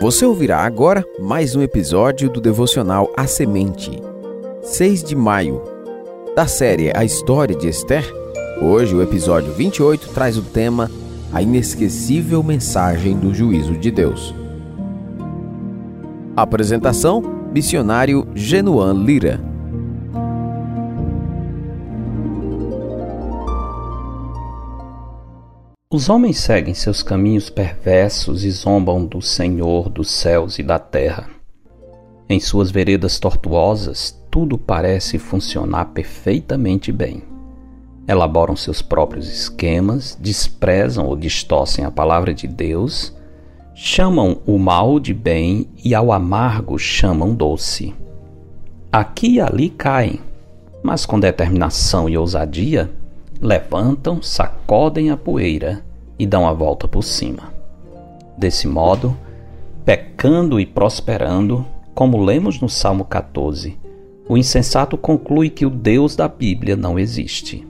Você ouvirá agora mais um episódio do devocional A Semente. 6 de maio. Da série A História de Esther, hoje o episódio 28 traz o tema A Inesquecível Mensagem do Juízo de Deus. Apresentação: Missionário Genuan Lira. Os homens seguem seus caminhos perversos e zombam do Senhor dos céus e da terra. Em suas veredas tortuosas, tudo parece funcionar perfeitamente bem. Elaboram seus próprios esquemas, desprezam ou distorcem a palavra de Deus, chamam o mal de bem e ao amargo chamam doce. Aqui e ali caem, mas com determinação e ousadia, levantam, sacodem a poeira e dão a volta por cima. Desse modo, pecando e prosperando, como lemos no Salmo 14, o insensato conclui que o Deus da Bíblia não existe.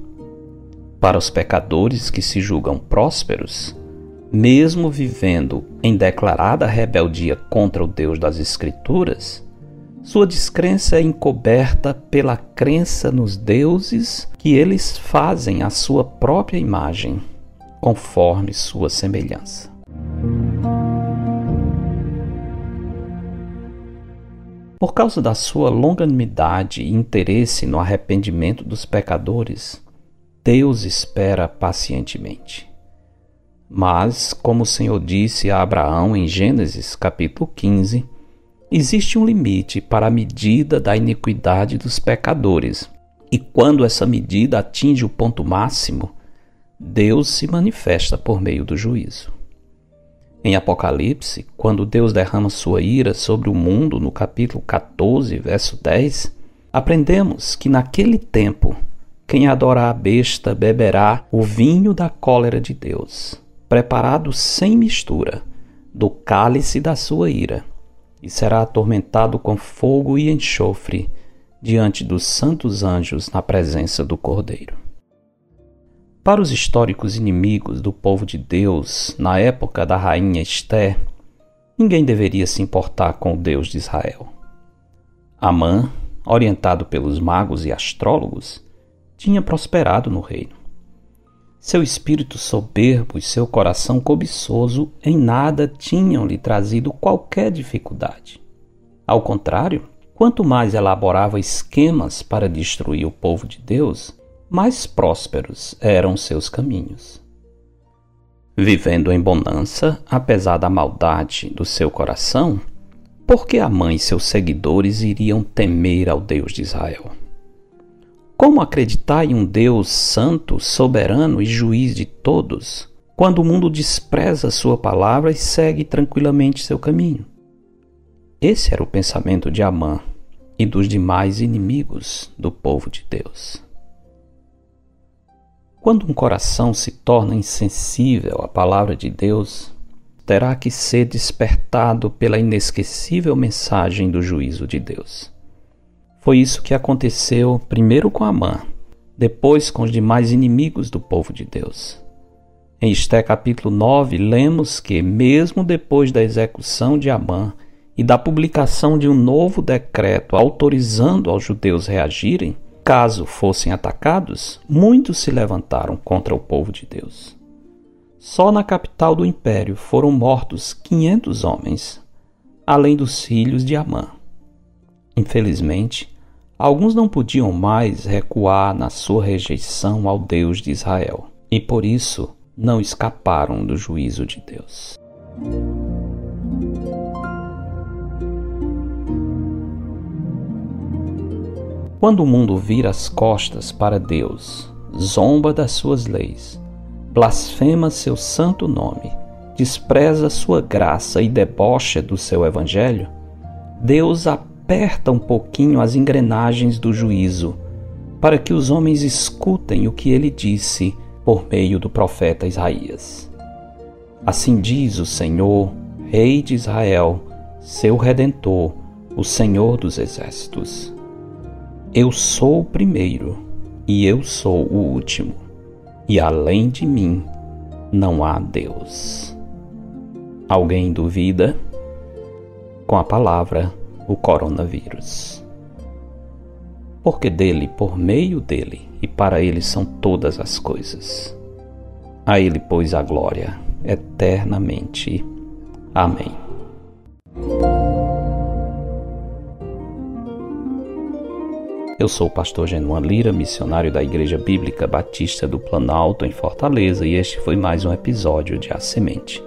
Para os pecadores que se julgam prósperos, mesmo vivendo em declarada rebeldia contra o Deus das Escrituras, sua descrença é encoberta pela crença nos deuses que eles fazem à sua própria imagem, conforme sua semelhança. Por causa da sua longanimidade e interesse no arrependimento dos pecadores, Deus espera pacientemente. Mas, como o Senhor disse a Abraão em Gênesis capítulo 15, Existe um limite para a medida da iniquidade dos pecadores, e quando essa medida atinge o ponto máximo, Deus se manifesta por meio do juízo. Em Apocalipse, quando Deus derrama sua ira sobre o mundo, no capítulo 14, verso 10, aprendemos que naquele tempo quem adora a besta beberá o vinho da cólera de Deus, preparado sem mistura, do cálice da sua ira e será atormentado com fogo e enxofre diante dos santos anjos na presença do Cordeiro. Para os históricos inimigos do povo de Deus na época da rainha Esté, ninguém deveria se importar com o Deus de Israel. Amã, orientado pelos magos e astrólogos, tinha prosperado no reino. Seu espírito soberbo e seu coração cobiçoso em nada tinham lhe trazido qualquer dificuldade. Ao contrário, quanto mais elaborava esquemas para destruir o povo de Deus, mais prósperos eram seus caminhos. Vivendo em bonança, apesar da maldade do seu coração, por que a mãe e seus seguidores iriam temer ao Deus de Israel? Como acreditar em um Deus santo, soberano e juiz de todos, quando o mundo despreza sua palavra e segue tranquilamente seu caminho? Esse era o pensamento de Amã e dos demais inimigos do povo de Deus. Quando um coração se torna insensível à palavra de Deus, terá que ser despertado pela inesquecível mensagem do juízo de Deus. Foi isso que aconteceu primeiro com Amã, depois com os demais inimigos do povo de Deus. Em Esté capítulo 9, lemos que, mesmo depois da execução de Amã e da publicação de um novo decreto autorizando aos judeus reagirem, caso fossem atacados, muitos se levantaram contra o povo de Deus. Só na capital do império foram mortos 500 homens, além dos filhos de Amã. Infelizmente, Alguns não podiam mais recuar na sua rejeição ao Deus de Israel e por isso não escaparam do juízo de Deus. Quando o mundo vira as costas para Deus, zomba das suas leis, blasfema seu santo nome, despreza sua graça e debocha do seu evangelho, Deus apenas aperta um pouquinho as engrenagens do juízo, para que os homens escutem o que ele disse por meio do profeta Isaías. Assim diz o Senhor, Rei de Israel, seu redentor, o Senhor dos exércitos. Eu sou o primeiro e eu sou o último, e além de mim não há Deus. Alguém duvida? com a palavra o coronavírus. Porque dele, por meio dele e para ele são todas as coisas. A ele, pois, a glória eternamente. Amém. Eu sou o pastor Genuan Lira, missionário da Igreja Bíblica Batista do Planalto, em Fortaleza, e este foi mais um episódio de A Semente.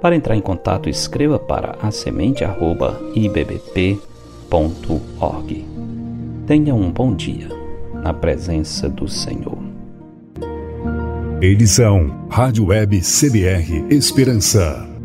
Para entrar em contato, escreva para asemente.ibbp.org. Tenha um bom dia na presença do Senhor. Edição Rádio Web CBR Esperança.